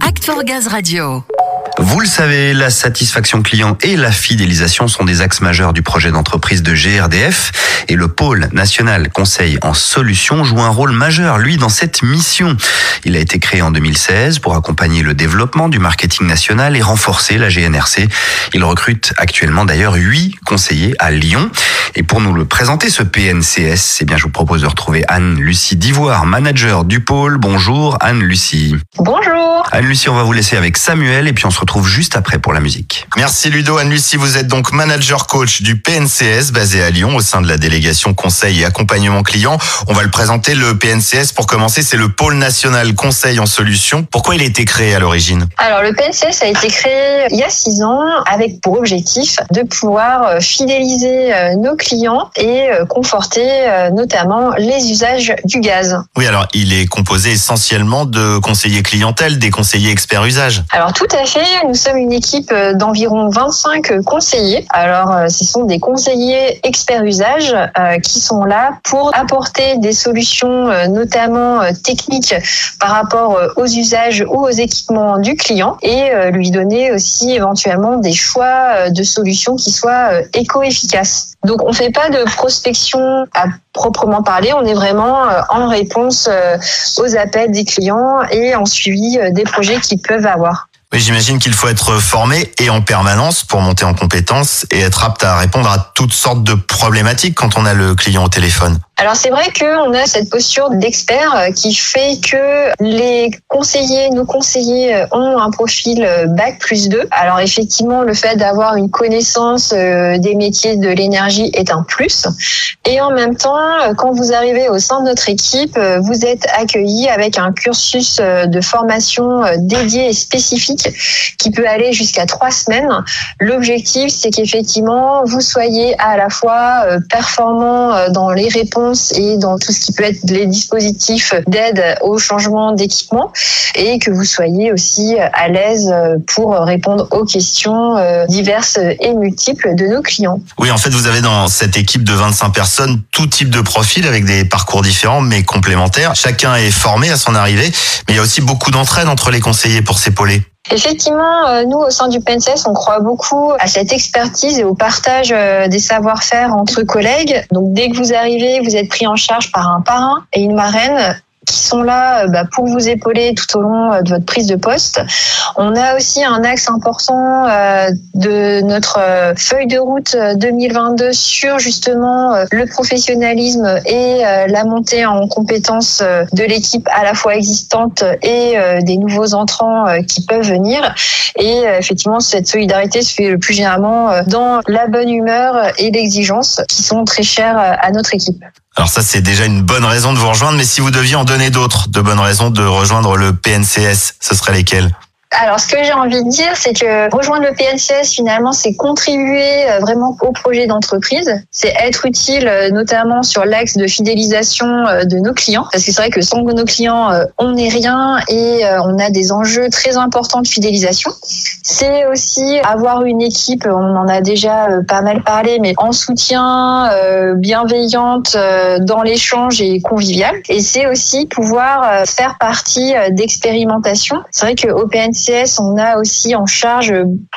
Act for Gaz Radio. Vous le savez, la satisfaction client et la fidélisation sont des axes majeurs du projet d'entreprise de GRDF et le pôle national conseil en solutions joue un rôle majeur, lui, dans cette mission. Il a été créé en 2016 pour accompagner le développement du marketing national et renforcer la GNRC. Il recrute actuellement d'ailleurs huit conseillers à Lyon. Et pour nous le présenter, ce PNCS, eh bien, je vous propose de retrouver Anne-Lucie Divoire, manager du pôle. Bonjour Anne-Lucie. Bonjour. Anne-Lucie, on va vous laisser avec Samuel et puis on se retrouve juste après pour la musique. Merci Ludo. Anne-Lucie, vous êtes donc manager coach du PNCS basé à Lyon au sein de la délégation conseil et accompagnement client. On va le présenter. Le PNCS, pour commencer, c'est le pôle national conseil en solutions. Pourquoi il a été créé à l'origine Alors le PNCS a été créé il y a six ans avec pour objectif de pouvoir euh, fidéliser euh, nos clients et euh, conforter notamment les usages du gaz. Oui, alors il est composé essentiellement de conseillers clientèle, des conseillers experts usage. Alors tout à fait, nous sommes une équipe d'environ 25 conseillers. Alors ce sont des conseillers experts usage qui sont là pour apporter des solutions notamment techniques par rapport aux usages ou aux équipements du client et lui donner aussi éventuellement des choix de solutions qui soient éco-efficaces. Donc on ne fait pas de prospection à proprement parler, on est vraiment en réponse aux appels des clients et en suivi des projets qu'ils peuvent avoir. Oui, j'imagine qu'il faut être formé et en permanence pour monter en compétences et être apte à répondre à toutes sortes de problématiques quand on a le client au téléphone. Alors c'est vrai qu'on a cette posture d'expert qui fait que les conseillers, nos conseillers ont un profil bac plus 2. Alors effectivement, le fait d'avoir une connaissance des métiers de l'énergie est un plus. Et en même temps, quand vous arrivez au sein de notre équipe, vous êtes accueilli avec un cursus de formation dédié et spécifique qui peut aller jusqu'à trois semaines. L'objectif, c'est qu'effectivement, vous soyez à la fois performant dans les réponses et dans tout ce qui peut être les dispositifs d'aide au changement d'équipement et que vous soyez aussi à l'aise pour répondre aux questions diverses et multiples de nos clients. Oui, en fait, vous avez dans cette équipe de 25 personnes tout type de profil avec des parcours différents mais complémentaires. Chacun est formé à son arrivée, mais il y a aussi beaucoup d'entraide entre les conseillers pour s'épauler. Effectivement, nous, au sein du PNCS, on croit beaucoup à cette expertise et au partage des savoir-faire entre collègues. Donc, dès que vous arrivez, vous êtes pris en charge par un parrain et une marraine qui sont là bah, pour vous épauler tout au long de votre prise de poste. On a aussi un axe important de notre feuille de route 2022 sur justement le professionnalisme et la montée en compétences de l'équipe à la fois existante et des nouveaux entrants qui peuvent venir. Et effectivement, cette solidarité se fait le plus généralement dans la bonne humeur et l'exigence qui sont très chères à notre équipe. Alors ça, c'est déjà une bonne raison de vous rejoindre, mais si vous deviez en donner d'autres, de bonnes raisons de rejoindre le PNCS, ce seraient lesquelles? Alors, ce que j'ai envie de dire, c'est que rejoindre le PNCS, finalement, c'est contribuer vraiment au projet d'entreprise. C'est être utile, notamment sur l'axe de fidélisation de nos clients. Parce que c'est vrai que sans nos clients, on n'est rien et on a des enjeux très importants de fidélisation. C'est aussi avoir une équipe, on en a déjà pas mal parlé, mais en soutien, bienveillante, dans l'échange et convivial. Et c'est aussi pouvoir faire partie d'expérimentation. C'est vrai qu'au PNCS, on a aussi en charge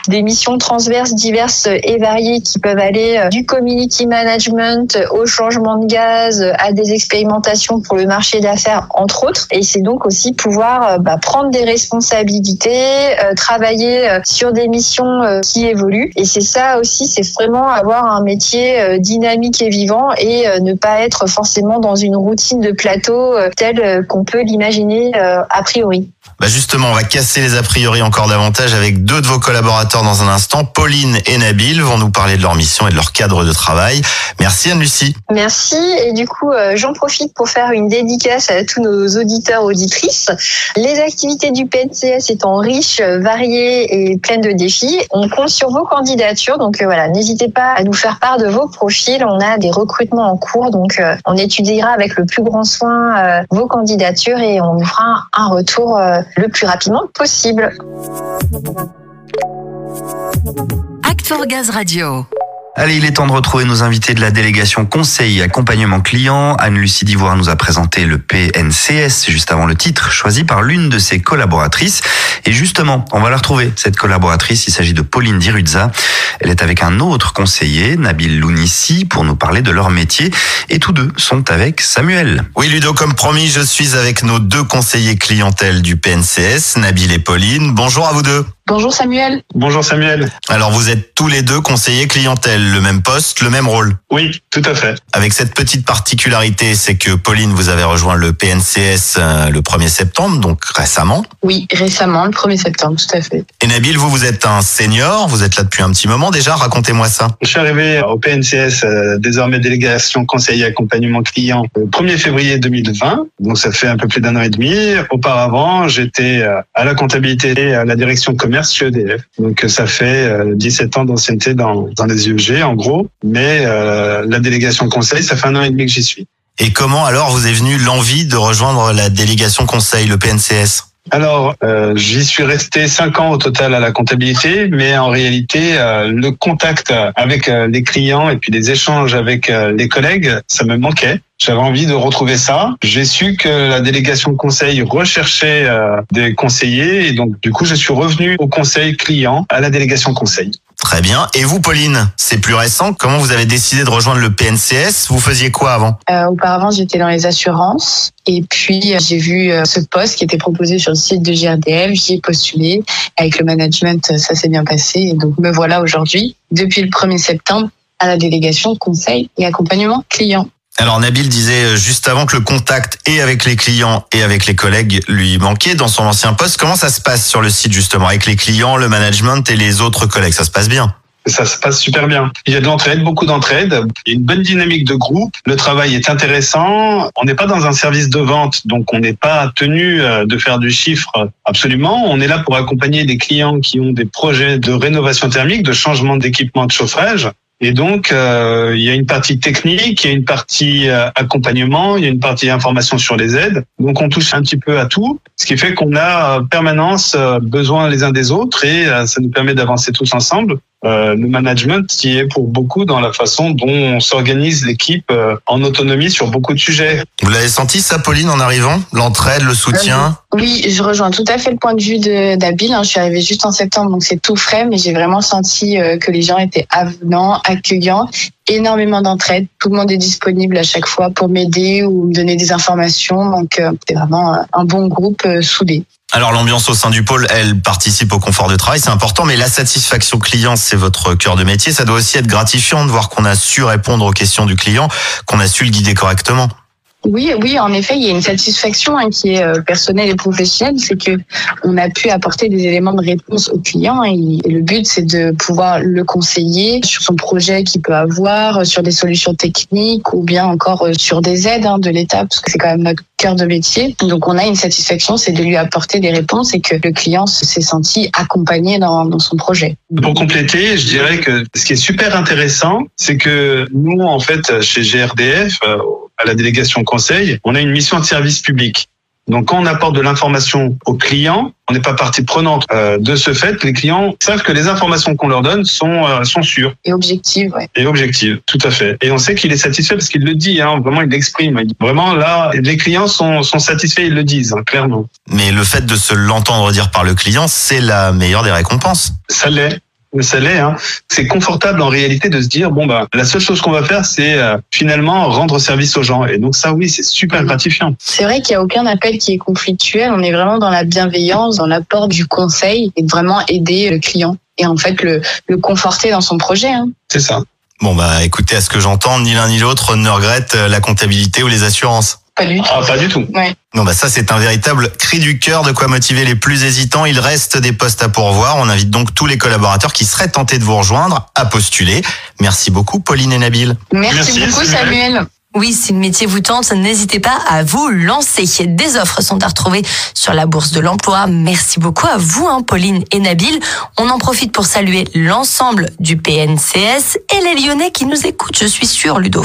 des missions transverses diverses et variées qui peuvent aller du community management au changement de gaz, à des expérimentations pour le marché d'affaires, entre autres. Et c'est donc aussi pouvoir bah, prendre des responsabilités, travailler sur des missions qui évoluent. Et c'est ça aussi, c'est vraiment avoir un métier dynamique et vivant et ne pas être forcément dans une routine de plateau telle qu'on peut l'imaginer a priori. Bah justement, on va casser les priori encore davantage avec deux de vos collaborateurs dans un instant. Pauline et Nabil vont nous parler de leur mission et de leur cadre de travail. Merci Anne-Lucie. Merci. Et du coup, j'en profite pour faire une dédicace à tous nos auditeurs, auditrices. Les activités du PNCS étant riches, variées et pleines de défis, on compte sur vos candidatures. Donc voilà, n'hésitez pas à nous faire part de vos profils. On a des recrutements en cours, donc on étudiera avec le plus grand soin vos candidatures et on vous fera un retour le plus rapidement possible. Act for Gaz Radio. Allez, il est temps de retrouver nos invités de la délégation conseil et accompagnement client. Anne-Lucie Divoire nous a présenté le PNCS juste avant le titre, choisi par l'une de ses collaboratrices. Et justement, on va la retrouver, cette collaboratrice. Il s'agit de Pauline Diruzza. Elle est avec un autre conseiller, Nabil Lounissi, pour nous parler de leur métier. Et tous deux sont avec Samuel. Oui, Ludo, comme promis, je suis avec nos deux conseillers clientèle du PNCS, Nabil et Pauline. Bonjour à vous deux. Bonjour Samuel. Bonjour Samuel. Alors vous êtes tous les deux conseillers clientèle, le même poste, le même rôle. Oui, tout à fait. Avec cette petite particularité, c'est que Pauline, vous avez rejoint le PNCS euh, le 1er septembre, donc récemment. Oui, récemment, le 1er septembre, tout à fait. Et Nabil, vous, vous êtes un senior, vous êtes là depuis un petit moment déjà, racontez-moi ça. Je suis arrivé au PNCS, euh, désormais délégation conseil et accompagnement client, le 1er février 2020, donc ça fait un peu plus d'un an et demi. Auparavant, j'étais euh, à la comptabilité et à la direction commerce EDF. Donc ça fait 17 ans d'ancienneté dans, dans les UEG en gros, mais euh, la délégation conseil, ça fait un an et demi que j'y suis. Et comment alors vous est venue l'envie de rejoindre la délégation conseil, le PNCS alors, euh, j'y suis resté cinq ans au total à la comptabilité, mais en réalité, euh, le contact avec euh, les clients et puis les échanges avec euh, les collègues, ça me manquait. J'avais envie de retrouver ça. J'ai su que la délégation conseil recherchait des conseillers et donc du coup, je suis revenu au conseil client, à la délégation conseil. Très bien. Et vous, Pauline, c'est plus récent. Comment vous avez décidé de rejoindre le PNCS Vous faisiez quoi avant? Euh, auparavant, j'étais dans les assurances et puis euh, j'ai vu euh, ce poste qui était proposé sur le site de GRDF. J'y ai postulé. Avec le management, ça s'est bien passé et donc me voilà aujourd'hui, depuis le 1er septembre, à la délégation conseil et accompagnement client. Alors Nabil disait euh, juste avant que le contact et avec les clients et avec les collègues lui manquait dans son ancien poste. Comment ça se passe sur le site justement avec les clients, le management et les autres collègues? Ça se passe bien? Ça se passe super bien. Il y a de l'entraide, beaucoup d'entraide. Il y a une bonne dynamique de groupe. Le travail est intéressant. On n'est pas dans un service de vente, donc on n'est pas tenu euh, de faire du chiffre absolument. On est là pour accompagner des clients qui ont des projets de rénovation thermique, de changement d'équipement de chauffage. Et donc, euh, il y a une partie technique, il y a une partie euh, accompagnement, il y a une partie information sur les aides. Donc, on touche un petit peu à tout, ce qui fait qu'on a euh, permanence euh, besoin les uns des autres et ça nous permet d'avancer tous ensemble. Euh, le management qui est pour beaucoup dans la façon dont on s'organise l'équipe euh, en autonomie sur beaucoup de sujets. Vous l'avez senti ça, Pauline, en arrivant? L'entraide, le soutien? Oui, je rejoins tout à fait le point de vue de d'Abil. hein. Je suis arrivée juste en septembre, donc c'est tout frais, mais j'ai vraiment senti euh, que les gens étaient avenants, accueillants, énormément d'entraide. Tout le monde est disponible à chaque fois pour m'aider ou me donner des informations. Donc euh, c'est vraiment euh, un bon groupe euh, soudé. Alors l'ambiance au sein du pôle, elle participe au confort de travail, c'est important, mais la satisfaction client, c'est votre cœur de métier. Ça doit aussi être gratifiant de voir qu'on a su répondre aux questions du client, qu'on a su le guider correctement. Oui, oui, en effet, il y a une satisfaction hein, qui est euh, personnelle et professionnelle, c'est que on a pu apporter des éléments de réponse au client et, le but c'est de pouvoir le conseiller sur son projet qu'il peut avoir, euh, sur des solutions techniques ou bien encore euh, sur des aides hein, de l'État, parce que c'est quand même notre cœur de métier. Donc on a une satisfaction, c'est de lui apporter des réponses et que le client s'est senti accompagné dans, dans son projet. Pour compléter, je dirais que ce qui est super intéressant, c'est que nous, en fait, chez GRDF, à la délégation conseil, on a une mission de service public. Donc, quand on apporte de l'information aux clients, on n'est pas partie prenante. Euh, de ce fait, les clients savent que les informations qu'on leur donne sont, euh, sont sûres Et objectif, ouais. et objectives, tout à fait. Et on sait qu'il est satisfait parce qu'il le dit, hein, vraiment, il l'exprime. Vraiment, là, les clients sont, sont satisfaits, ils le disent, hein, clairement. Mais le fait de se l'entendre dire par le client, c'est la meilleure des récompenses. Ça l'est. Ça l'est. Hein. C'est confortable en réalité de se dire bon bah la seule chose qu'on va faire c'est euh, finalement rendre service aux gens. Et donc ça oui c'est super gratifiant. C'est vrai qu'il n'y a aucun appel qui est conflictuel. On est vraiment dans la bienveillance, dans l'apport du conseil et de vraiment aider le client et en fait le, le conforter dans son projet. Hein. C'est ça. Bon bah écoutez, à ce que j'entends, ni l'un ni l'autre ne regrette euh, la comptabilité ou les assurances. Pas du tout. Ah pas du tout. Ouais. Non bah ça c'est un véritable cri du cœur de quoi motiver les plus hésitants. Il reste des postes à pourvoir. On invite donc tous les collaborateurs qui seraient tentés de vous rejoindre à postuler. Merci beaucoup Pauline et Nabil. Merci, Merci, beaucoup Samuel. Samuel. Oui, si le métier vous tente, n'hésitez pas à vous lancer. Des offres sont à retrouver sur la bourse de l'emploi. Merci beaucoup à vous, hein, Pauline et Nabil. On en profite pour saluer l'ensemble du PNCS et les Lyonnais qui nous écoutent, je suis sûre, Ludo.